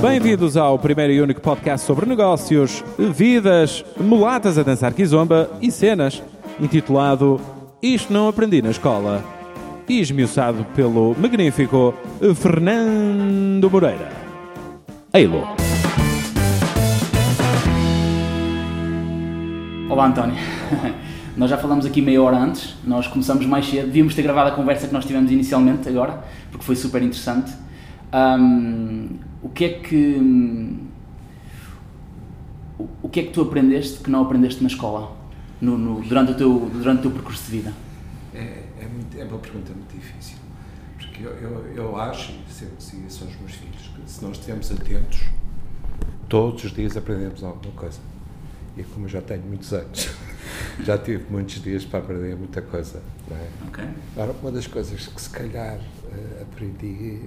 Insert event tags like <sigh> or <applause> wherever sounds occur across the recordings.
Bem-vindos ao primeiro e único podcast sobre negócios, vidas, mulatas a dançar kizomba e cenas, intitulado Isto Não Aprendi na Escola, e esmiuçado pelo magnífico Fernando Moreira. Eilo. Olá António, <laughs> nós já falamos aqui meia hora antes, nós começamos mais cedo, devíamos ter gravado a conversa que nós tivemos inicialmente agora, porque foi super interessante. Ahm, o que é que o- o que é que tu aprendeste que não aprendeste na escola no- no- durante, o teu, durante o teu percurso de vida? É, é, muito- é uma pergunta muito difícil. Porque eu, eu, eu acho, e sempre digo isso aos meus filhos, que se nós estivermos atentos, todos os dias aprendemos alguma coisa. E como eu já tenho muitos anos, <laughs> já tive muitos dias para aprender muita coisa. Não é? Ok? Agora, uma das coisas que se calhar eh, aprendi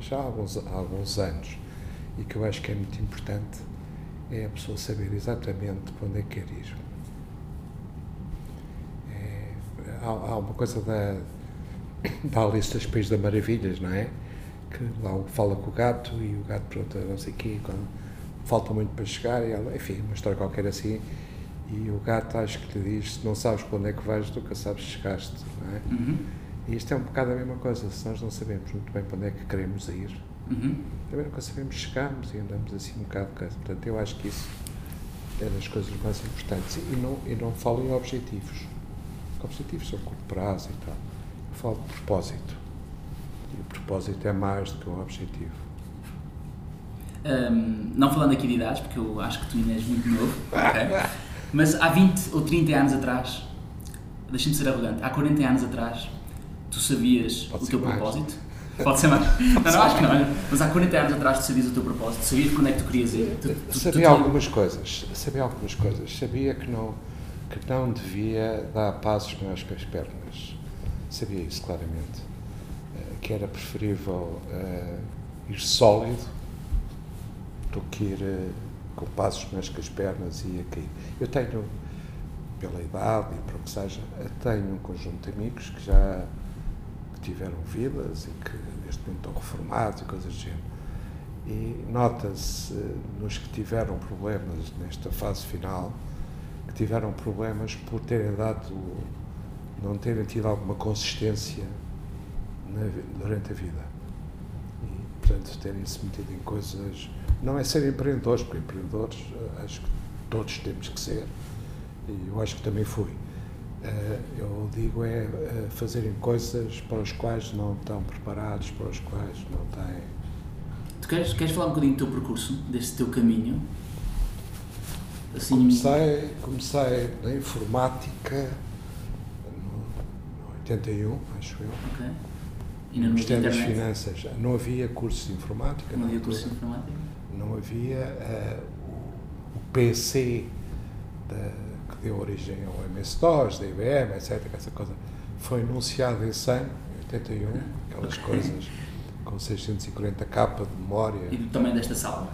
já há alguns, há alguns anos e que eu acho que é muito importante é a pessoa saber exatamente para onde é que quer ir. É, há, há uma coisa da, da Alice das Países das Maravilhas, não é? Que lá o- fala com o gato e o gato pergunta não sei o quê, quando falta muito para chegar, e ela, enfim, uma história qualquer assim, e o gato acho que lhe diz, se não sabes para onde é que vais, nunca sabes se chegaste, não é? Uhum. E isto é um bocado a mesma coisa, se nós não sabemos muito bem para onde é que queremos ir, Uhum. também nunca sabemos se chegamos e andamos assim um bocado de coisa. Portanto, eu acho que isso é das coisas mais importantes. E não, e não falo em objetivos. Objetivos são curto prazo e tal. Eu falo de propósito. E o propósito é mais do que um objetivo. Ahm, não falando aqui de idades, porque eu acho que tu ainda és muito novo, ok? <laughs> mas há 20 ou 30 anos atrás, deixa-me ser arrogante, há 40 anos atrás, tu sabias Pode o teu mais. propósito? Pode ser mais. <laughs> Não, não, acho que não. Mas há 40 anos atrás tu sabias o teu propósito, sabias quando é que tu querias ir. Tu, tu, sabia tu- algumas coisas. Sabia algumas coisas. Sabia que não, que não devia dar passos maiores que as pernas. Sabia isso claramente. Eh, que era preferível eh, ir sólido do que ir eh, com passos maiores que as pernas e a cair. Eu tenho, pela idade e para o que seja, tenho um conjunto de amigos que já tiveram vidas e que neste momento estão reformados e coisas do género. E nota-se eh, nos que tiveram problemas nesta fase final, que tiveram problemas por terem dado, não terem tido alguma consistência na durante a vida. E, portanto, terem-se metido em coisas. Não é ser empreendedores, porque empreendedores eh, acho que todos temos que ser, e eu acho que também fui. Eh, eu digo é eh, fazerem coisas para as quais não estão preparados, para as quais não têm. Tu queres, queres falar um bocadinho do teu percurso, deste teu caminho? Assim, Comecei, comecei na informática no, no 81, acho eu. Ok. E no Ministério das? Finanças. Não havia cursos de informática. Não havia curso de informática? Não havia eh, o, o PC da- que deu origem ao MS-DOS, da IBM, etc. Essa coisa foi anunciado esse ano, em 81, aquelas coisas com 640k de memória. E também desta sala?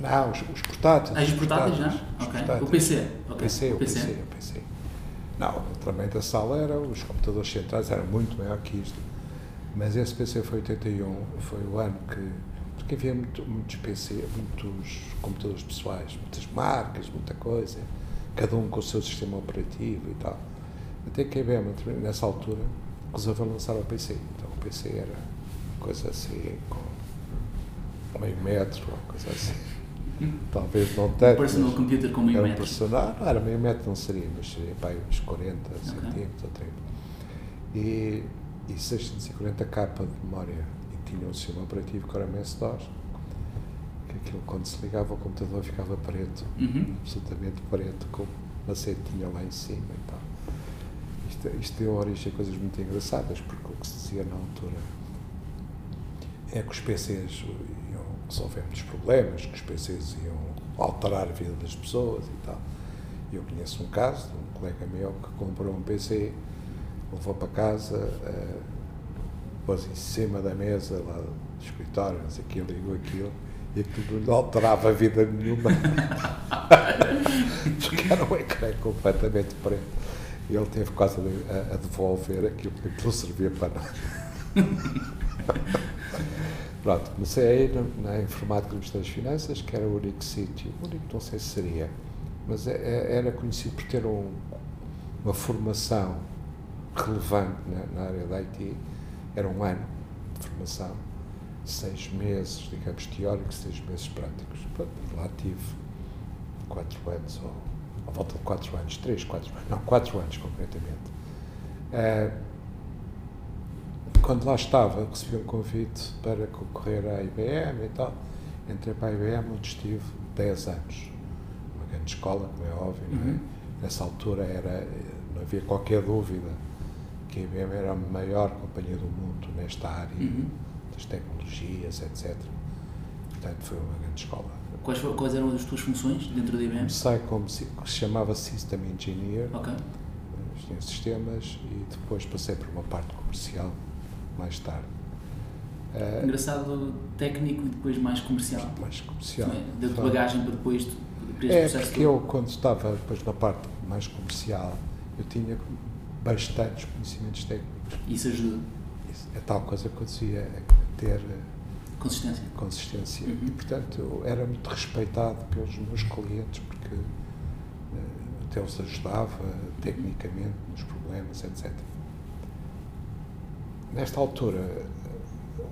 Não, os, os portáteis. Ah, os portáteis já? os Ok. portáteis. O PC? O Ok. PC, o O PC, PC. o PC. Não, também da sala era, os computadores centrais eram muito maior que isto. Mas esse PC foi 81, foi o ano que. Porque havia muito, muitos PC, muitos computadores pessoais, muitas marcas, muita coisa, cada um com o seu sistema operativo e tal. Até que a IBM, nessa altura, resolveu lançar o PC. Então o PC era coisa assim, com meio metro, ou coisa assim. <laughs> Talvez não tanto. Um personal mas- computer com meio era metro. personal, não, era meio metro não seria, mas seria para aí uns 40 centímetros ou 30. E, e 640k de memória. E tinha um sistema operativo que era MS-DOS, aquilo quando se ligava o computador ficava preto, Uhum. absolutamente preto, com uma setinha lá em cima e tal. Isto, isto deu origem a coisas muito engraçadas, porque o que se dizia na altura é que os PCs iam resolver muitos problemas, que os PCs iam alterar a vida das pessoas e tal. Eu conheço um caso de um colega meu que comprou um PC, levou para casa, eh, pôs em cima da mesa lá do escritório, não sei o que, ligou aquilo e aquilo não alterava a vida nenhuma. <laughs> Porque era um ecrã completamente preto. E ele teve quase a, a devolver aquilo que não servia para nada. <laughs> Pronto, comecei na, na informática do Ministério das Finanças, que era o único sítio, o único não sei se seria, mas é, é, era conhecido por ter um, uma formação relevante na, na, área da IT. Era um ano de formação, seis meses, digamos, teóricos, seis meses práticos. Pronto, lá tive quatro anos, ou à volta de quatro anos, três, quatro, <laughs> não, quatro anos concretamente. Uh, quando lá estava, recebi um convite para concorrer à IBM e tal. Entrei para a IBM, onde estive 10 anos. Uma grande escola, como é óbvio. É? Uhum. Nessa altura era, não havia qualquer dúvida que a IBM era a maior companhia do mundo nesta área uhum. Das tecnologias, etc. Portanto, foi uma grande escola. Quais, quais eram as tuas funções dentro da IBM? Comecei como chamava System Engineer. Ok. Tinha sistemas e depois passei por uma parte comercial mais tarde. Uh, Engraçado, técnico e depois mais comercial. Mais comercial. Deu-te bagagem para depois É, porque eu, quando estava depois na parte mais comercial, eu tinha bastantes conhecimentos técnicos. Isso ajuda? Isso, é tal coisa que eu dizia, é ter consistência. consistência. Uhum. E, portanto, eu era muito respeitado pelos meus clientes, porque uh, até os ajudava tecnicamente nos problemas, etc. Nesta altura,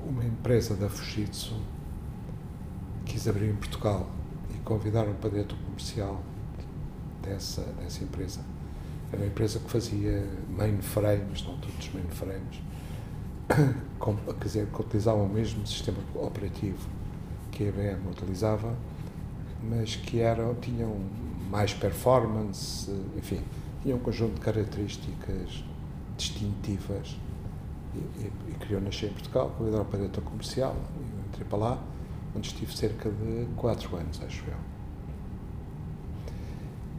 uma empresa da Fujitsu quis abrir em Portugal e convidaram para dentro comercial dessa, dessa empresa. Era uma empresa que fazia mainframes, não todos mainframes, <coughs> com, quer dizer, que utilizavam o mesmo sistema operativo que a IBM utilizava, mas que eram, tinham mais performance, enfim, tinham um conjunto de características distintivas e, e, e queriam nascer em Portugal, convidaram para dentro comercial, e eu entrei para lá, onde estive cerca de 4 anos, acho eu.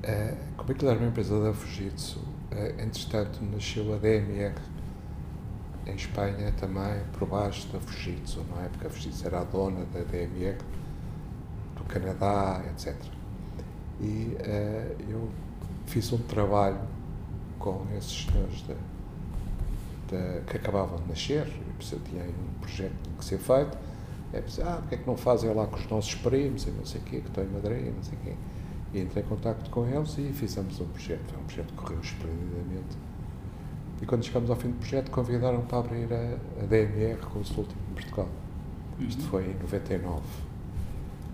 Uh, como aquilo era uma empresa da Fujitsu, uh, entretanto nasceu a DMR em Espanha também, por baixo da Fujitsu, não é? Porque a Fujitsu era a dona da DMR do Canadá, etc. E uh, eu fiz um trabalho com esses senhores da que acabavam de nascer, eu tinha um projeto que tinha que ser feito, é pensei, ah, porque é que não fazem lá com os nossos primos e não sei o quê, que estão em Madrid, não sei o quê. E entrei em contato com eles e fizemos um projeto. Foi um projeto que correu esplendidamente. E quando chegamos ao fim do projeto, convidaram para abrir a, a DMR Consulting em Portugal. Uhum. Isto foi em 99.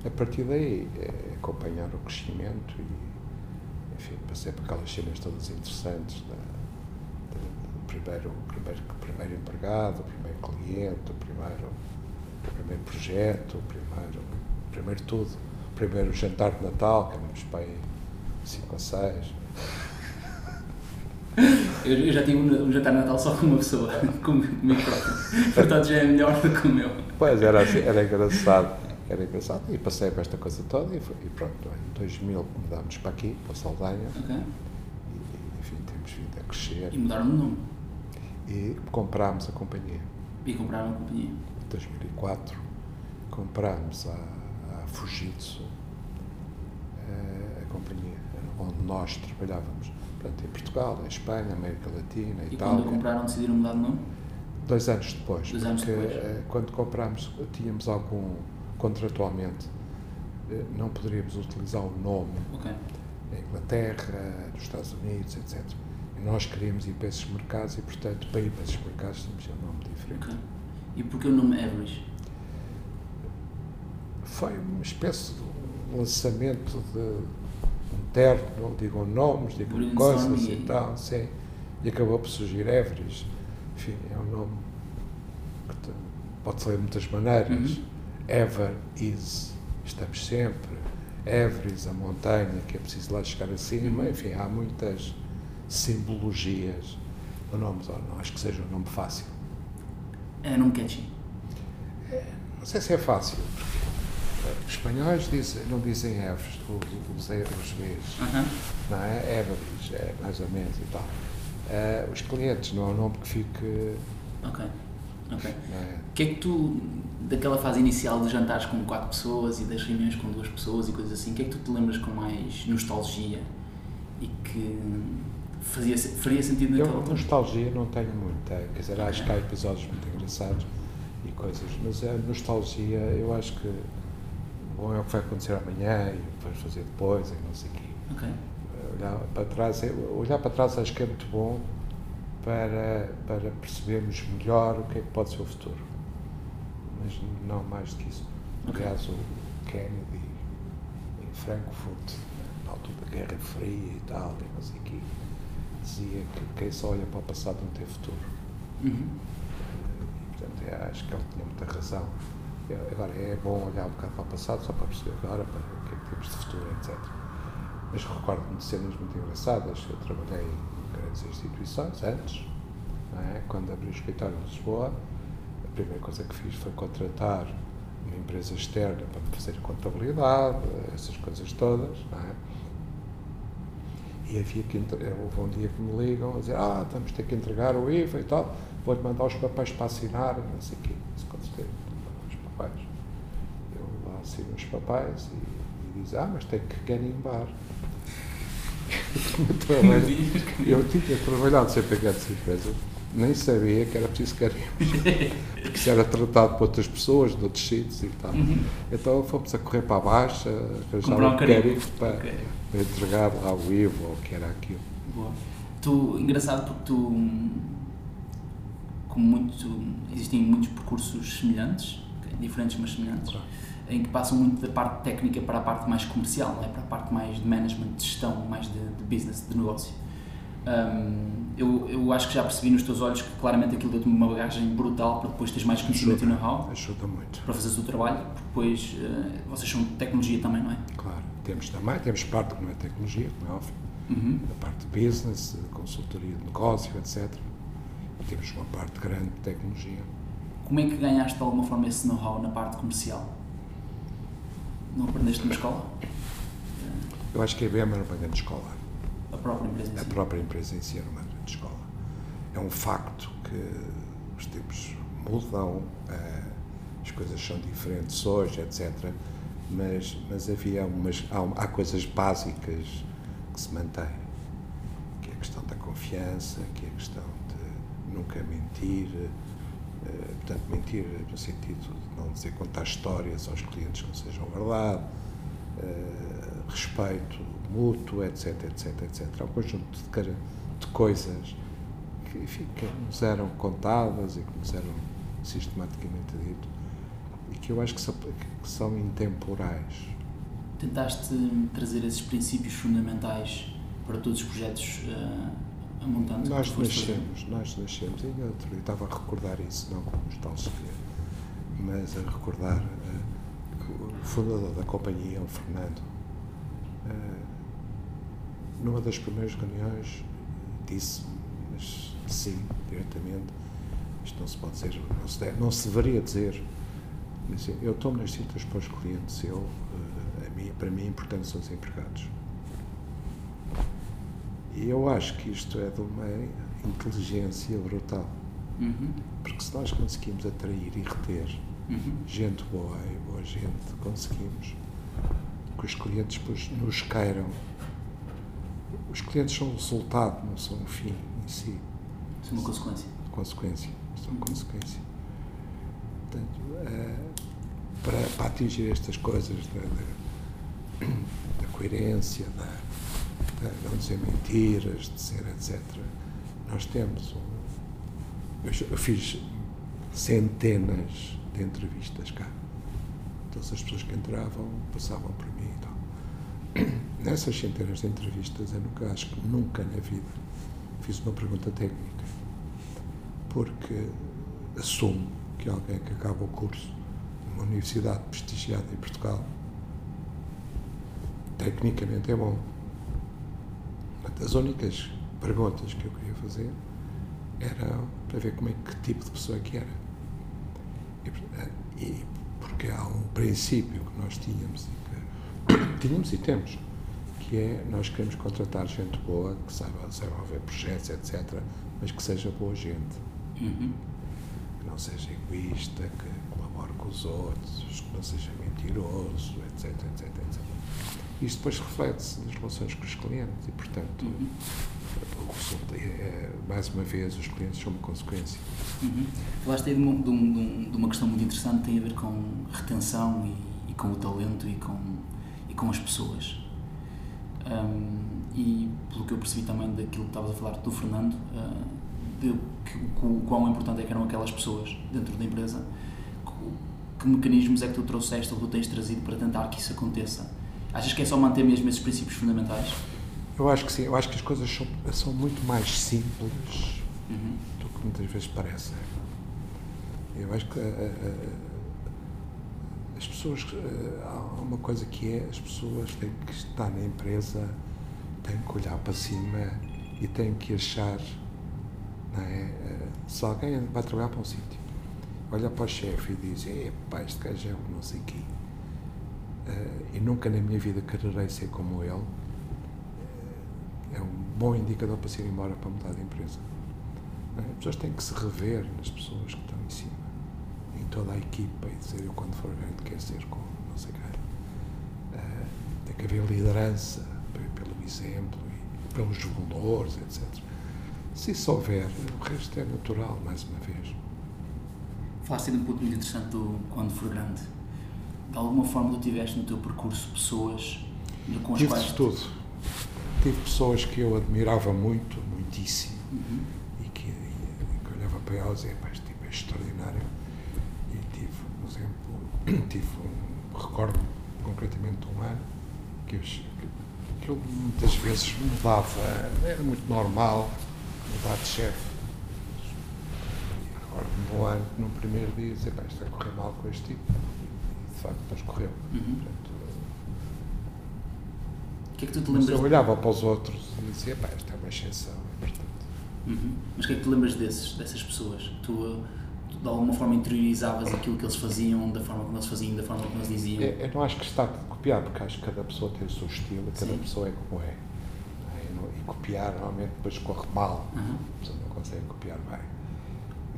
A partir daí, é, acompanhar o crescimento e, enfim, passei por aquelas cenas todas interessantes da, primeiro, o primeiro, primeiro empregado, o primeiro cliente, o primeiro, o primeiro projeto, o primeiro, primeiro tudo. O primeiro jantar de Natal, que éramos para aí 5 ou 6. Eu, já tive um, um, jantar de Natal só com uma pessoa, <laughs> comigo próprio. Portanto, já é melhor do que o meu. Pois, era, assim, era engraçado. Era engraçado. E passei por esta coisa toda e, foi, e pronto, em 2000 mudámos para aqui, para Saldanha. Okay. E, enfim, temos vindo a crescer. E mudaram de nome e comprámos a companhia. E compraram a companhia? Em 2004 comprámos a, a Fujitsu, a, eh, a companhia onde nós trabalhávamos. Portanto, em Portugal, em Espanha, América Latina, e Itália. E quando compraram decidiram mudar de nome? Dois anos depois. Dois anos porque, depois. Eh, quando comprámos, tínhamos algum, contratualmente, eh, não poderíamos utilizar o nome okay. em Inglaterra, nos Estados Unidos, etc. Nós queríamos ir para esses mercados e, portanto, para ir para esses mercados temos um nome diferente. Okay. E porquê o nome Average? Foi uma espécie de lançamento de terno, não digam nomes, digam coisas e, e tal, sim. E acabou por surgir Everest. Enfim, é um nome que pode ser de muitas maneiras. Uhum. Ever is, estamos sempre. Everest, a montanha, que é preciso lá chegar acima. Uhum. Enfim, há muitas simbologias o nome, não acho que seja um nome fácil. É nome catchy? É, não sei se é fácil, porque espanhóis dizem, não dizem Fs, os, os Bs, uh -huh. não é? Everis, é mais ou menos e tal. Uh, os clientes não é um nome que fique. Ok. Ok. É? O que é que tu, daquela fase inicial de jantares com quatro pessoas e das reuniões com duas pessoas e coisas assim, o que é que tu te lembras com mais nostalgia e que fazia, faria sentido naquela Eu, nostalgia não tenho muita, quer dizer, acho que há episódios muito engraçados e coisas, mas a nostalgia, eu acho que bom é o que vai acontecer amanhã e o que vais fazer depois e não sei o quê. Ok. Olhar para trás, é- olhar para trás acho que é muito bom para, para percebermos melhor o que é que pode ser o futuro. Mas não mais do que isso. Ok. Aliás, o Kennedy em Frankfurt, na altura da Guerra Fria e tal, e não sei o quê, dizia que quem só olha para o passado não tem futuro. Uhum. E, portanto, acho que ele tinha muita razão. Eu- Agora, é bom olhar um bocado para o passado, só para perceber agora para o que é que temos de futuro, etc. Mas recordo-me de cenas muito engraçadas. Eu trabalhei em grandes instituições antes, é? quando abri o escritório em Lisboa. A primeira coisa que fiz foi contratar uma empresa externa para me fazer a contabilidade, essas coisas todas. É? E havia que houve um dia que me ligam a dizer, ah, vamos ter que entregar o IVA e tal, vou-te mandar os papéis para assinar, não sei o quê. Isso aconteceu, os papéis. Eu lá assino os papéis e, e diz, ah, mas tem que garimbar. <laughs> eu tinha trabalhado sempre em grandes empresas, nem sabia que era preciso carimbo, <laughs> porque isso era tratado por outras pessoas, de outros sítios e tal. Então fomos a correr para a baixa, arranjar um carimbo. para, Ok. para entregar lá o IVA ou o que era aquilo. Boa. Tu, engraçado porque tu, como muito, existem muitos percursos semelhantes, diferentes mas semelhantes, Claro. Em que passam muito da parte técnica para a parte mais comercial, não é? para a parte mais de management, de gestão, mais de, de business, de negócio. Hum, eu, eu acho que já percebi nos teus olhos que claramente aquilo deu-te uma bagagem brutal para depois teres mais conhecimento e know-how Ajuda muito. para fazer o trabalho, porque depois eh, vocês são de tecnologia também, não é? Claro, temos também, temos parte que não é tecnologia, como é óbvio, Uhum. a parte de business, de consultoria de negócio, etc. E temos uma parte grande de tecnologia. Como é que ganhaste de alguma forma esse know-how na parte comercial? Não aprendeste na escola? Eu acho que a IBM era uma grande escola. A própria empresa em A si? própria empresa em si era uma grande escola. É um facto que os tempos mudam, eh, as coisas são diferentes hoje, etc. Mas, mas havia umas, há, há coisas básicas que se mantêm, que é a questão da confiança, que é a questão de nunca mentir, eh, portanto, mentir no sentido não dizer contar histórias aos clientes que não sejam verdade, eh, respeito mútuo, etc, etc, etc. Há um conjunto de, de coisas que, enfim, que nos eram contadas e que nos eram sistematicamente dito e que eu acho que são, que são intemporais. Tentaste trazer esses princípios fundamentais para todos os projetos uh, a montante? Nós foste fazer? nascemos, nós nascemos, e eu estava a recordar isso, não como nostalgia, mas a recordar eh, que o fundador da companhia, o Fernando, eh, numa das primeiras reuniões disse, mas sim, diretamente, isto não se pode dizer, não se, deve, não se deveria dizer, mas eu tomo nas citas para os clientes, eu, a mim, para mim, importante são os empregados. E eu acho que isto é de uma inteligência brutal. Uhum, Porque se nós conseguimos atrair e reter uhum. gente boa e boa gente, conseguimos que os clientes depois nos queiram. Os clientes são um resultado, não são um fim em si, é uma consequência. consequência. São consequência. Portanto, eh, para, para atingir estas coisas da, da, da coerência, da, da não dizer mentiras, de ser etc., nós temos um, eu, eu fiz centenas de entrevistas cá. Todas as pessoas que entravam passavam por mim e tal. Nessas centenas de entrevistas, eu nunca, acho que nunca na vida fiz uma pergunta técnica. Porque assumo que alguém que acaba o curso numa universidade prestigiada em Portugal, tecnicamente é bom. Portanto, as únicas perguntas que eu queria fazer era para ver como é que tipo de pessoa que era. E, porque há um princípio que nós tínhamos e que <coughs> tínhamos e temos, que é nós queremos contratar gente boa, que saiba, saiba haver projetos, etc., mas que seja boa gente, Uhum. que não seja egoísta, que colabore com os outros, que não seja mentiroso, etc, etc, etc. Isto depois reflete-se nas relações com os clientes e, portanto, Uhum. Mais uma vez, os clientes são uma consequência. Uhum. Falaste aí de um- de um- de uma questão muito interessante, tem a ver com retenção e, e com o talento e com, e com as pessoas. Um, e pelo que eu percebi também daquilo que estavas a falar do Fernando, uh, de que, o quão importante é que eram aquelas pessoas dentro da empresa, que, que mecanismos é que tu trouxeste ou tu tens trazido para tentar que isso aconteça? Achas que é só manter mesmo esses princípios fundamentais? Eu acho que sim, eu acho que as coisas são, são muito mais simples Uhum. do que muitas vezes parecem. Eu acho que eh, eh, as pessoas, eh, há uma coisa que é, as pessoas têm que estar na empresa, têm que olhar para cima e têm que achar, é? Se alguém vai trabalhar para um sítio, olha para o chefe e diz, epá, este gajo é um não sei quê, eh, e nunca na minha vida quererei ser como ele, é um bom indicador para se ir embora para mudar de empresa. é? As pessoas têm que se rever nas pessoas que estão em cima, em toda a equipa, e dizer eu quando for grande quero ser como não sei quem. Eh, tem que haver liderança pe- pelo exemplo e pelos valores, etc. Se isso houver, o resto é natural, mais uma vez. Falaste de um ponto muito interessante do quando for grande. De alguma forma tu tiveste no teu percurso pessoas com as Tive quais tudo. Tive pessoas que eu admirava muito, muitíssimo, Uhum. e que, e que olhava para elas e dizia, pá, este tipo é extraordinário. E tive, por exemplo, <coughs> tive um, recordo concretamente de um ano que eu, que, eu muitas vezes mudava, era muito normal mudar de chefe. E Recordo-me um ano no primeiro dia dizia, pá, isto vai correr mal com este tipo. E de facto depois correu. Uhum. Portanto, que é que tu te mas lembras? eu olhava para os outros e dizia, pá, esta é uma exceção, é importante. Uhum. Mas o que é que tu lembras desses, dessas pessoas? Tu, uh, tu, de alguma forma interiorizavas aquilo que eles faziam, da forma como eles faziam, da forma como eles diziam? É, Eu não acho que está de copiar, porque acho que cada pessoa tem o seu estilo, cada Sim. pessoa é como é. é? E E copiar normalmente depois corre mal, Uhum. a pessoa não consegue copiar bem.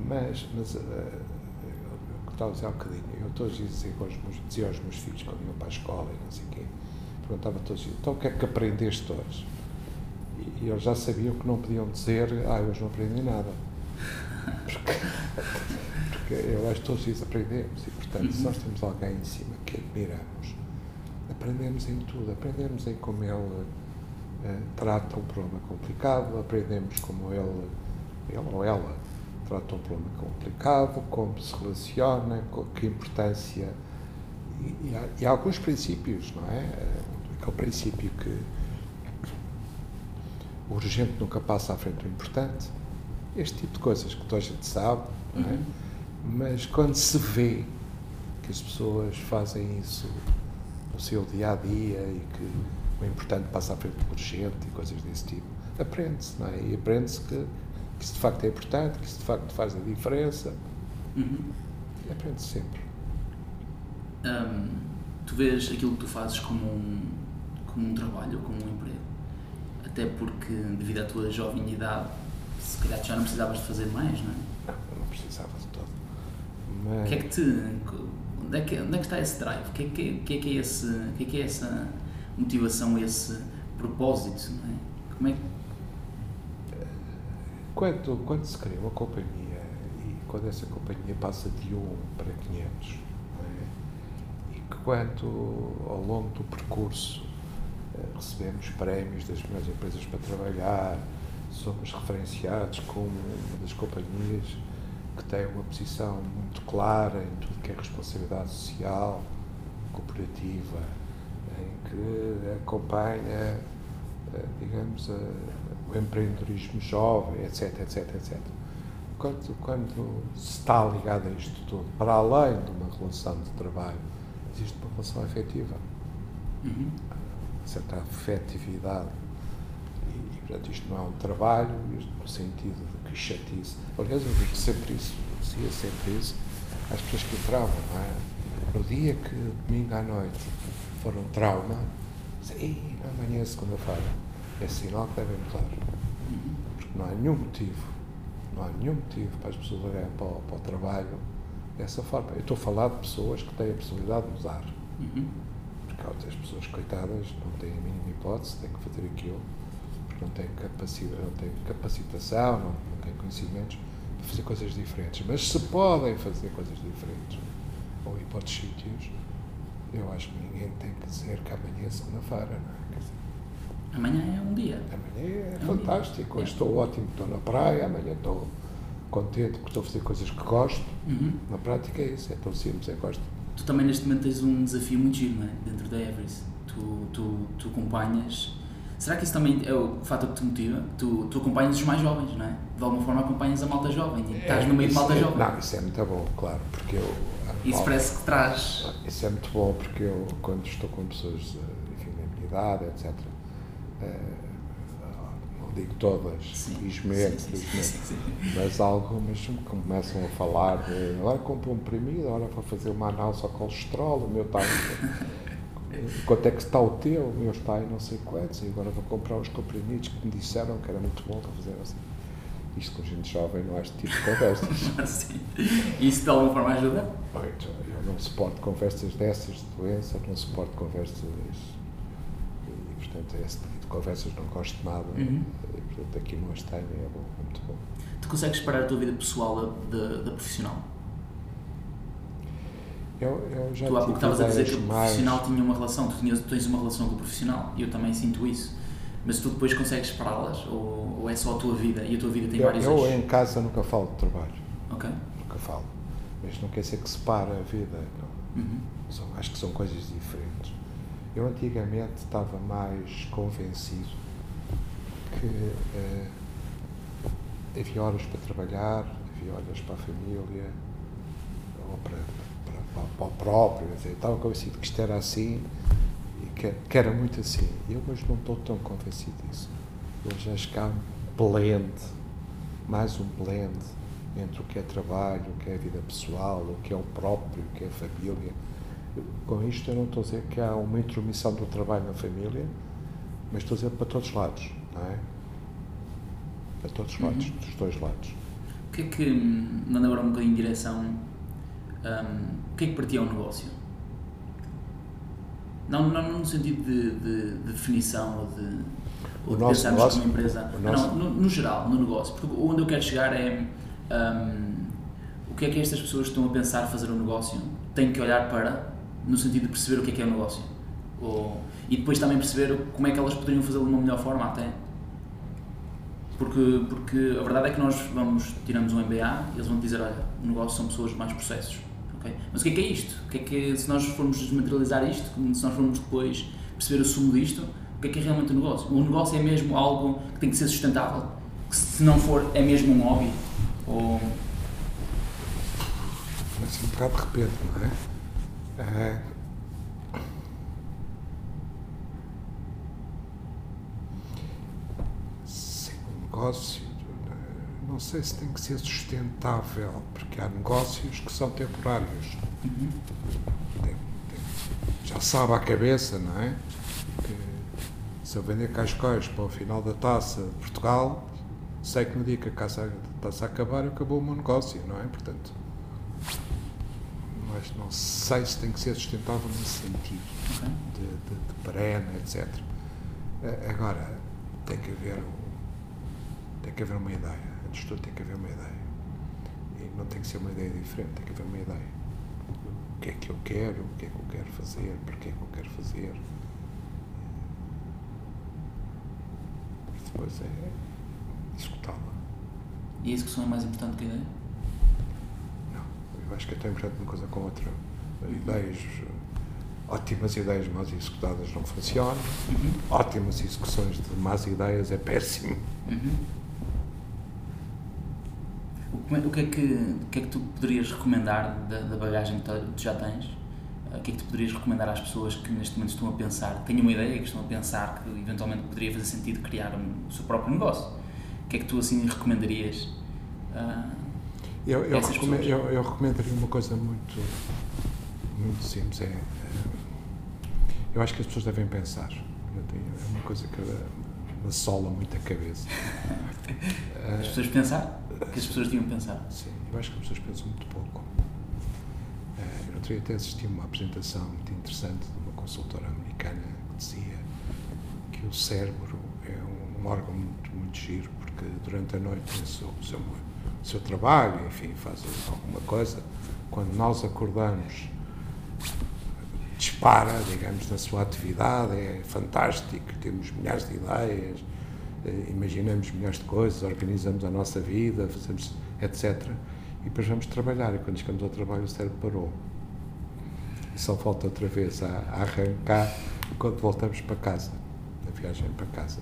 Mas, mas eh, o que estava a dizer há bocadinho, eu todos os dias dizia aos meus, dizia aos meus filhos quando iam para a escola e não sei o quê, perguntava todos os dias, então o que é que aprendeste hoje? E, e eles já sabiam que não podiam dizer, ah, hoje não aprendi nada. Porque, porque eu acho que todos os dias aprendemos e, portanto, se nós temos alguém em cima que admiramos, aprendemos em tudo, aprendemos em como ele eh, trata um problema complicado, aprendemos como ele, ele ou ela trata um problema complicado, como se relaciona, com que importância. E, e, há, e há alguns princípios, não é? Aquele princípio que o urgente nunca passa à frente do importante. Este tipo de coisas que toda a gente sabe, não é? mas quando se vê que as pessoas fazem isso no seu dia a dia e que o importante passa à frente do urgente e coisas desse tipo, aprende-se, não é? E aprende-se que, que isso de facto é importante, que isso de facto faz a diferença. Uhum. E aprende-se sempre. Hum, tu vês aquilo que tu fazes como um, como um trabalho ou como um emprego? Até porque, devido à tua jovem idade, se calhar já não precisavas de fazer mais, não é? Não, eu não precisava de todo. Mas que é que te. Onde é que, onde é que está esse drive? O que é que, que, é, que é esse, que é que é essa motivação, esse propósito? Não é? Como é que. Quando, quando se cria uma companhia e quando essa companhia passa de 1 para 500, não é? e que quando ao longo do percurso recebemos prémios das melhores empresas para trabalhar, somos referenciados como uma das companhias que tem uma posição muito clara em tudo que é responsabilidade social, cooperativa, em que acompanha, eh, digamos, a- o empreendedorismo jovem, etc, etc, etc. Quando, quando se está ligado a isto tudo, para além de uma relação de trabalho, existe uma relação afetiva, Uhum. Certa afetividade. E, e, portanto, isto não é um trabalho, isto no sentido de que chatice. Aliás, eu digo sempre isso, dizia sempre isso às pessoas que entravam, não é? No dia que, domingo à noite, for um trauma, dizem, "Ei, amanhã é segunda-feira. É sinal que devem mudar. Porque não há nenhum motivo, não há nenhum motivo para as pessoas olharem para, o- para o trabalho dessa forma. Eu estou a falar de pessoas que têm a possibilidade de mudar. Uhum. Há outras pessoas coitadas não têm a mínima hipótese, têm que fazer aquilo, porque não tem, capacidade, não tem capacitação, não, não tem conhecimentos para fazer coisas diferentes. Mas se podem fazer coisas diferentes ou ir para outros sítios, eu acho que ninguém tem que dizer que amanhã é segunda-feira, não é? Quer dizer, Amanhã é um dia. Amanhã é, É um fantástico. Hoje estou ótimo, estou na praia, amanhã estou contente porque estou a fazer coisas que gosto. Uhum. Na prática é isso, é tão simples, é gosto. Tu também neste momento tens um desafio muito giro, não é? Dentro da Everest. Tu, tu, tu acompanhas. Será que isso também é o fator que te motiva? Tu, tu acompanhas os mais jovens, não é? De alguma forma acompanhas a malta jovem. e Estás no meio de malta é- jovem. Não, isso é muito bom, claro, porque eu. Isso Bom, parece que traz. Isso é muito bom porque eu, quando estou com pessoas enfim, da minha idade, etc., digo todas, Sim. mas algumas começam a falar de agora compro um comprimido, agora vou fazer uma análise ao colesterol, o meu está. <laughs> Quanto é que está o teu? O meu está em não sei quantos, e agora vou comprar os comprimidos que me disseram que era muito bom para fazer assim. Isto com gente jovem não há este tipo de conversas. <laughs> Sim. Isso de alguma forma ajuda? Olha, Eu não suporto conversas dessas de doença, não suporto conversas. E, portanto, esse tipo de conversas não gosto nada. Uhum. E, portanto, aqui no Einstein é bom, é muito bom. Tu consegues separar a tua vida pessoal da, da, profissional? Eu, eu já tu há pouco estavas a dizer que o mais- profissional tinha uma relação, tu, tinhas, tens uma relação com o profissional e eu também sinto isso. Mas tu depois consegues separá-las ou, ou é só a tua vida e a tua vida tem Eu, vários eu eixos? em casa nunca falo de trabalho, Ok? nunca falo. Mas não quer dizer que separa a vida. Não. Uhum. São, acho que são coisas diferentes. Eu antigamente estava mais convencido que eh, havia horas para trabalhar, havia horas para a família, ou para, para, para, para o próprio. dizer, estava convencido que isto era assim e que, que era muito assim. E eu hoje não estou tão convencido disso. Hoje acho que há um blend, mais um blend entre o que é trabalho, o que é vida pessoal, o que é o próprio, o que é família. Com isto eu não estou a dizer que há uma intromissão do trabalho na família, mas estou a dizer para todos os lados, não é? Para todos os lados, Uhum. dos dois lados. O que é que, hum, dando agora um bocadinho de direção, hum, o que é que para ti é um negócio? Não, não no sentido de, de- de definição ou de, ou de nosso pensarmos como empresa. o Não, nosso- no, no geral, no negócio. Porque onde eu quero chegar é hum, o que é que estas pessoas que estão a pensar fazer um negócio têm que olhar para, no sentido de perceber o que é que é um negócio. Ou, e depois também perceber como é que elas poderiam fazê-lo de uma melhor forma até. Porque, porque a verdade é que nós vamos, tiramos um MBA eles vão dizer, olha, o negócio são pessoas mais processos. ok? Mas o que é que é isto? O que é que, se nós formos desmaterializar isto, se nós formos depois perceber o sumo disto, o que é que é realmente o negócio? O negócio é mesmo algo que tem que ser sustentável? Que se não for, é mesmo um hobby? Ou... Mas um bocado de repente, não é? Ah, Sim, um negócio, não sei se tem que ser sustentável, porque há negócios que são temporários. Uhum. Tem- tem- já sabe à cabeça, não é? Que se eu vender cascóis para o final da taça de Portugal, sei que no dia que a taça, a taça acabar, acabou o meu negócio, não é? Portanto, mas não sei se tem que ser sustentável nesse sentido, Ok. de, de, de perene, etc. A- Agora, tem que haver tem que haver uma ideia. Antes de tudo, tem que haver uma ideia. E não tem que ser uma ideia diferente, tem que haver uma ideia. O que é que eu quero, o que é que eu quero fazer, para que é que eu quero fazer. E depois é executá-la. E a execução é mais importante que a ideia? Eu acho que é tão importante uma coisa com outra. Ideias, ótimas ideias mal executadas não funcionam. Uhum. Ótimas execuções de más ideias é péssimo. Uhum. O, que é que, o que é que tu poderias recomendar da, da bagagem que tu, já tens? Uh, O que é que tu poderias recomendar às pessoas que neste momento estão a pensar, têm uma ideia, que estão a pensar que eventualmente poderia fazer sentido criar um, o seu próprio negócio? O que é que tu assim recomendarias? Uh, Eu, eu, Essas recome- pessoas. eu, eu recomendaria uma coisa muito, muito simples. É, é, eu acho que as pessoas devem pensar. Tenho- é uma coisa que me assola muito a cabeça. <laughs> as pessoas pensar? O que as pessoas deviam pensar? Sim, eu acho que as pessoas pensam muito pouco. Eh, Eu outro dia até assisti uma apresentação muito interessante de uma consultora americana que dizia que o cérebro é um órgão muito, muito giro, porque durante a noite tem o seu, seu, trabalho, enfim, faz alguma coisa. Quando nós acordamos, dispara, digamos, na sua atividade, é fantástico, temos milhares de ideias, eh, imaginamos milhares de coisas, organizamos a nossa vida, fazemos etc. E depois vamos trabalhar, e quando chegamos ao trabalho o cérebro parou. E só falta outra vez a, a arrancar quando voltamos para casa, na viagem para casa.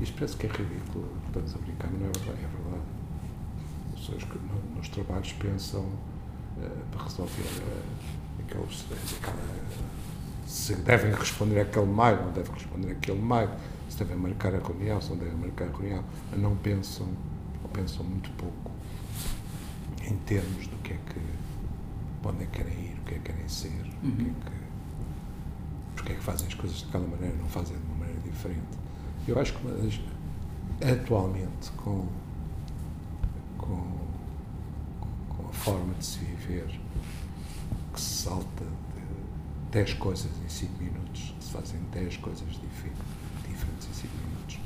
Isto parece que é ridículo, estamos a brincar, mas não é verdade. É verdade. As pessoas que no, nos trabalhos pensam uh, para resolver uh, aqueles, aquela, se devem responder aquele mail, não devem responder aquele mail, se devem marcar a reunião, se não devem marcar a reunião, não pensam, ou pensam muito pouco em termos do que é que, onde é que querem ir, o que é que querem ser, uhum. o que é que, porque é que fazem as coisas daquela maneira, não fazem de uma maneira diferente. Eu acho que atualmente, com, com, com a forma de se viver, que se salta de 10 coisas em 5 minutos, se fazem 10 coisas diferentes, em 5 minutos,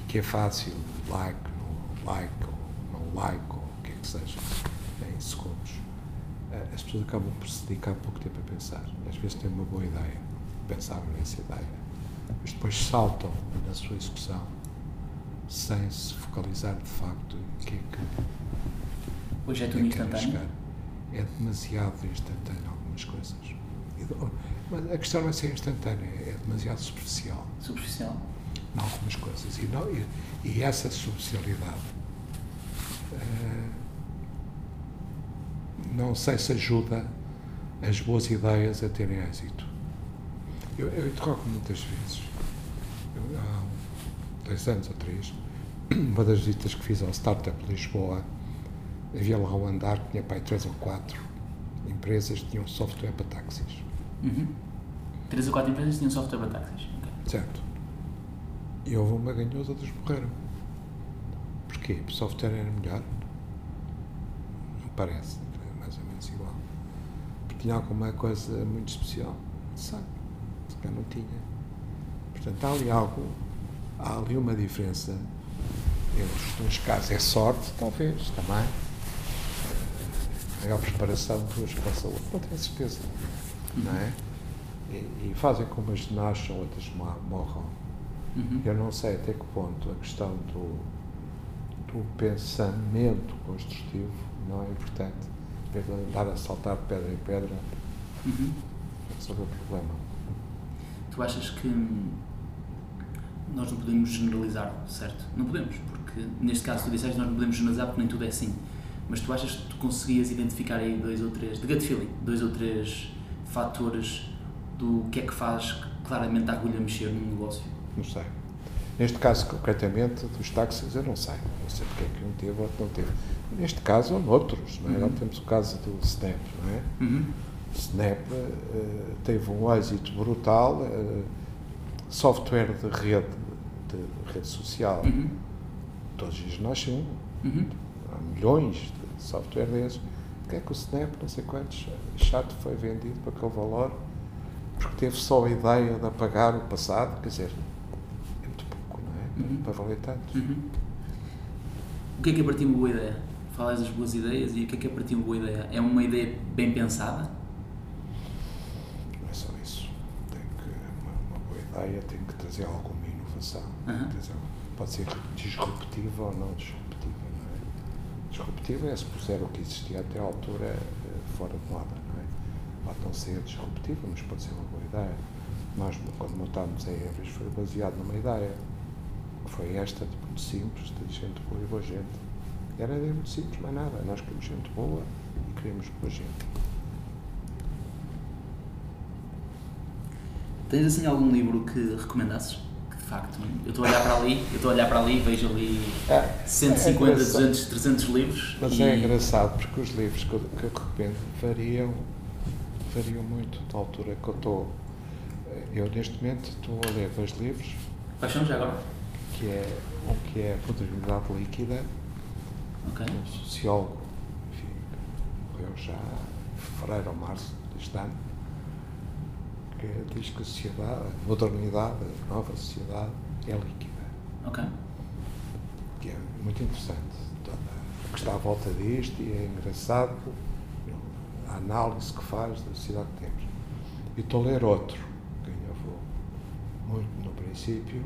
e que é fácil, like, não like, ou não like, ou o que é que seja, em segundos, eh, as pessoas acabam por se dedicar pouco tempo a pensar. Às vezes têm uma boa ideia, pensavam nessa ideia mas depois saltam na sua execução sem se focalizar de facto em que é que. Hoje é tudo é instantâneo. É demasiado instantâneo algumas coisas. Mas a questão não é ser instantânea, é demasiado superficial. Superficial? Em algumas coisas. E, não, e, e essa superficialidade uh, não sei se ajuda as boas ideias a terem êxito. Eu, eu interrogo muitas vezes, dois anos ou três, <clears throat> uma das visitas que fiz ao Startup Lisboa, havia lá um andar que tinha pai três ou quatro empresas que tinham software para táxis. Uhum. Três ou quatro empresas tinham software para táxis. Okay. Certo. E houve uma ganhou, as outras morreram. Porquê? Porque o software era melhor? Não parece, é mais ou menos igual. Porque tinha alguma coisa muito especial. Sabe? que eu não tinha. Portanto, há ali algo, há ali uma diferença entre os casos. É sorte, talvez, também. É a preparação dos para a saúde, não tenho certeza. Não é? E, e fazem como as nascem, outras morram. Uhum. Eu não sei até que ponto a questão do, do pensamento construtivo não é importante. Andar a saltar de pedra em pedra uhum. resolver o problema. Tu achas que nós não podemos generalizar, certo? Não podemos, porque neste caso tu disseste nós não podemos generalizar porque nem tudo é assim. Mas tu achas que tu conseguias identificar aí dois ou três, de gut feeling, dois ou três fatores do que é que faz claramente a agulha mexer num negócio? Não sei. Neste caso, concretamente, dos táxis, eu não sei. Não sei porque é que um teve ou outro não teve. Neste caso, ou noutros. Não é? Uhum. temos o caso do Snap, não é? Uhum Snap uh, teve um êxito brutal, uh, software de rede, de rede social. Uhum. Todos os dias nascem uhum. Há milhões de software desses. O que é que o Snap, não sei quantos, chato foi vendido para aquele valor? Porque teve só a ideia de apagar o passado, quer dizer, é muito pouco, não é? Uhum. Para valer tanto. Uhum. O que é que é para ti uma boa ideia? Falas das boas ideias e o que é que é para ti uma boa ideia? É uma ideia bem pensada? ideia tem que trazer alguma inovação. Uhum. Pode ser disruptiva ou não disruptiva. Não é? Disruptiva é se puser o que existia até à altura eh, fora de moda. Não é? Pode não ser disruptiva, mas pode ser uma boa ideia. Nós, quando montámos a Everest, foi baseado numa ideia. Que foi esta, de muito simples, de gente boa e boa gente. Era muito simples, mais nada. Nós queremos gente boa e queremos boa gente. Tens assim algum livro que recomendasses? Facto, eu estou a olhar para ali, eu estou a olhar para ali e vejo ali é, 150, é 200, 300 livros. Mas e... é engraçado porque os livros que eu, que eu recomendo variam, variam muito da altura que eu estou. Eu neste momento estou a ler dois livros. Quais são já agora? Que é, um que é a Líquida, okay. um sociólogo, enfim, morreu já em fevereiro ou março deste ano que diz que a sociedade, a modernidade, a nova sociedade é líquida. Ok. que é muito interessante. Toda o que está à volta disto e é engraçado a análise que faz da sociedade que temos. E estou a ler outro, que ainda vou muito no princípio,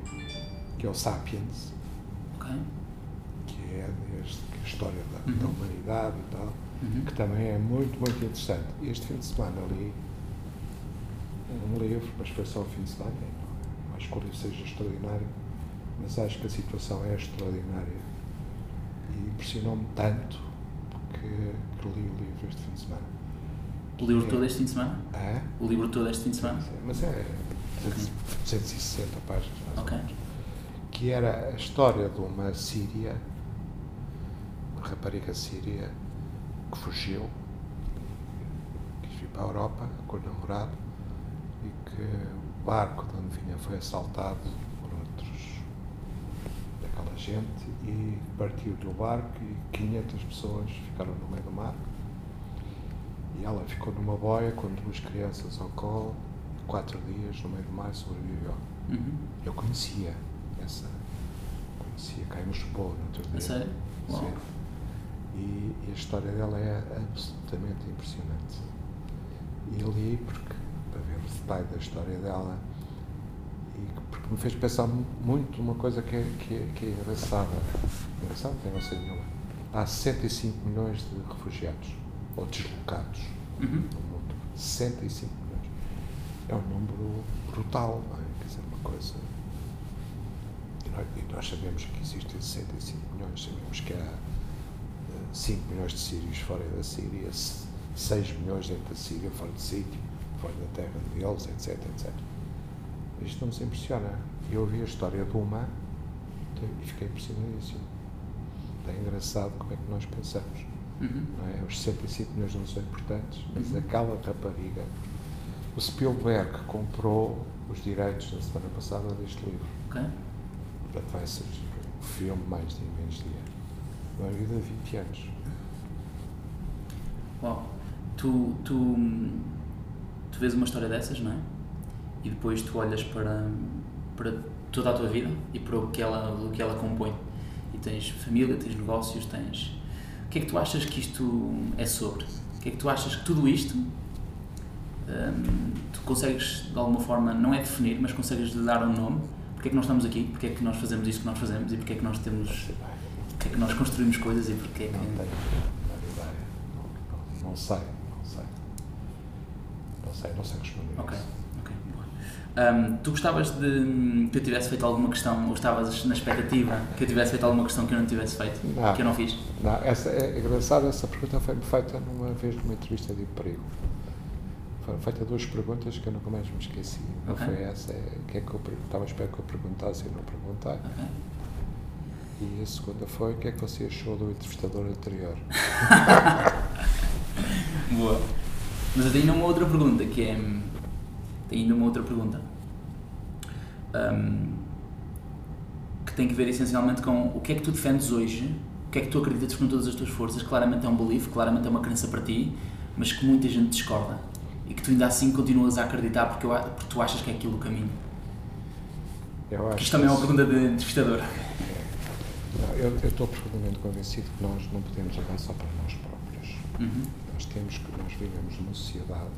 que é o Sapiens, que é que a história da, Uhum. da humanidade e tal, Uhum. que também é muito, muito interessante. Este fim de semana li um livro, mas foi só o fim de semana, e não, acho que o livro seja extraordinário, mas acho que a situação é extraordinária. E impressionou-me tanto que, que li o livro este fim de semana. O livro todo este fim de semana? É? O livro todo este fim de semana? Mas é 260 páginas, mais Ok. Que era a história de uma síria, uma rapariga síria, que fugiu, quis vir para a Europa com o namorado e que o barco de onde vinha foi assaltado por outros daquela gente e partiu do barco e 500 pessoas ficaram no meio do mar. E ela ficou numa boia com duas crianças ao colo, quatro dias no meio do mar sobreviveu. Uhum. Eu conhecia essa, conhecia cá em Lisboa no outro dia. A sério? Sim. E, e a história dela é absolutamente impressionante. E li porque, para ver o detalhe da história dela, e que- porque me fez pensar mu- muito numa coisa que é, que é, que é engraçada. Engraçada, tem não sei nenhuma. Há 65 milhões de refugiados, ou deslocados, Uhum. no mundo. 65 milhões. É um número brutal, não é? Quer dizer, uma coisa. E nós, e nós sabemos que existem 65 milhões, sabemos que há eh, 5 milhões de sírios fora da Síria, se- 6 milhões dentro da Síria, fora de sítio, fora da terra deles, etc, etc. Isto não nos impressiona. Eu ouvi a história de uma e fiquei impressionadíssimo. É engraçado como é que nós pensamos Uhum. não é? Os 65 milhões não são importantes, mas Uhum. aquela rapariga. O Spielberg comprou os direitos na semana passada deste livro. Ok. Portanto, vai ser o filme mais de imenso dia. Uma vida de 20 anos. Uau. Tu, tu, tu vês uma história dessas, não é? E depois tu olhas para, para toda a tua vida e para o que, ela, o que ela compõe. E tens família, tens negócios, tens. O que é que tu achas que isto é sobre? O que é que tu achas que tudo isto hum, tu consegues de alguma forma, não é definir, mas consegues dar um nome? Porque é que nós estamos aqui? Porque é que nós fazemos isto que nós fazemos? E porque é que nós temos. Porque é que nós construímos coisas e é que. Não sei. Não sei, não sei responder. Ok, ok, boa. Hum, tu gostavas de que eu tivesse feito alguma questão, ou estavas na expectativa que eu tivesse feito alguma questão que eu não tivesse feito? Não. Que eu não fiz? Não, essa, é engraçado, essa pergunta foi-me feita numa vez numa entrevista de emprego. Foram feitas duas perguntas que eu nunca mais me esqueci. Uma Ok. foi essa, é, que é que eu estava a esperar que eu perguntasse e não perguntei. Ok. E a segunda foi o que é que você achou do entrevistador anterior? <laughs> Boa. Mas eu tenho uma outra pergunta que é. Tenho ainda uma outra pergunta. Hum, que tem que ver essencialmente com o que é que tu defendes hoje, o que é que tu acreditas com todas as tuas forças. Claramente é um belief, claramente é uma crença para ti, mas que muita gente discorda. E que tu ainda assim continuas a acreditar porque, eu porque tu achas que é aquilo o caminho. Eu acho isto também é uma pergunta de entrevistador. Não, eu, eu estou profundamente convencido que nós não podemos avançar para nós próprios. Uhum. Nós temos que, nós vivemos numa sociedade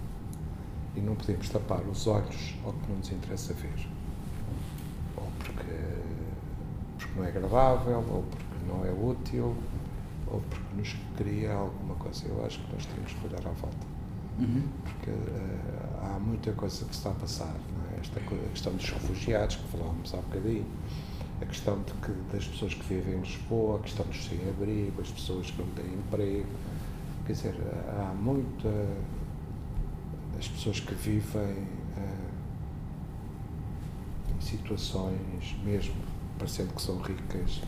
e não podemos tapar os olhos ao que não nos interessa ver. Ou porque, porque não é agradável, ou porque não é útil, ou porque nos cria alguma coisa. Eu acho que nós temos que olhar à volta. Uhum. Porque eh, há muita coisa que está a passar. É? Esta a questão dos refugiados, que falávamos há bocadinho, a questão de que, das pessoas que vivem em Lisboa, a questão dos sem-abrigo, as pessoas que não têm emprego. Quer dizer, há muita. as pessoas que vivem eh, em situações, mesmo parecendo que são ricas,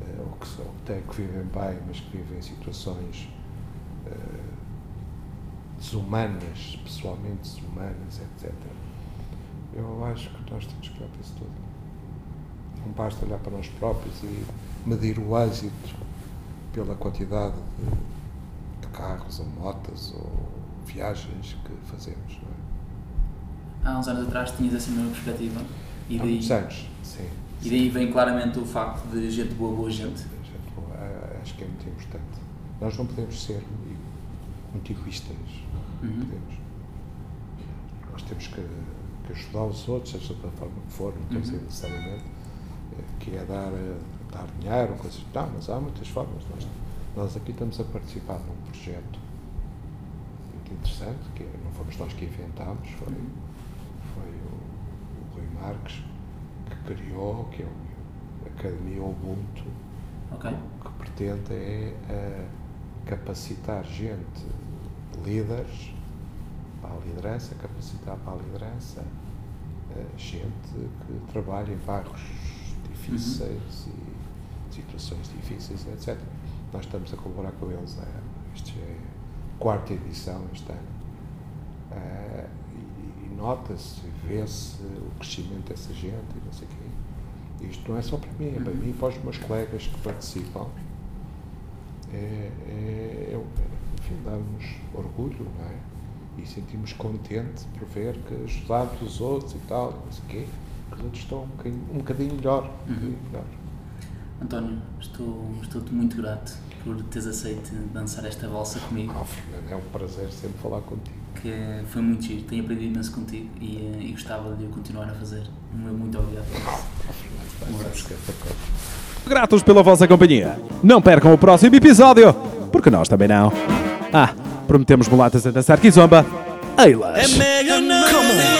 eh, ou que, são, até que vivem bem, mas que vivem em situações eh, desumanas, pessoalmente desumanas, etc. Eu acho que nós temos que olhar para isso tudo. Não basta olhar para nós próprios e medir o êxito pela quantidade de, de carros ou motas ou viagens que fazemos. É? Há uns anos atrás tinhas assim a mesma perspectiva. E Há daí, muitos anos, sim. e daí vem claramente o facto de gente boa, boa gente. Gente boa, ah, Acho que é muito importante. Nós não podemos ser muito egoístas. Não Uhum. podemos. Nós temos que, que ajudar os outros, seja da forma que for, não Uhum. necessariamente eh, que é dar, eh, dar dinheiro, coisas. Não, mas há muitas formas. Nós, nós aqui estamos a participar num projeto muito interessante, que é- não fomos nós que inventámos, foi, foi o, o Rui Marques que criou, que é a Academia Ubuntu, Ok? o que pretende é capacitar gente, líderes, para a liderança, capacitar para a liderança eh, gente que trabalha em bairros difíceis e situações difíceis, etc. Nós estamos a colaborar com eles, já é a quarta edição este ano, e, e nota-se, vê-se o crescimento dessa gente e não sei o quê. Isto não é só para mim, é para mim e para os meus colegas que participam. É, é, é, enfim, dá-nos orgulho, não é? E sentimos contente por ver que ajudamos os outros e tal, não sei o quê, que os outros estão um bocadinho, um bocadinho melhor. Um bocadinho melhor. António, estou, estou-te muito grato por teres aceito dançar esta valsa comigo, Ah, Fernando, é um prazer sempre falar contigo. que foi muito giro, tenho aprendido imenso contigo e, eh, e gostava de o continuar a fazer. Muito obrigado por isso. Gratos pela vossa companhia. Não percam o próximo episódio, porque nós também não. Ah, prometemos mulatas a dançar kizomba. Eilas! É melhor não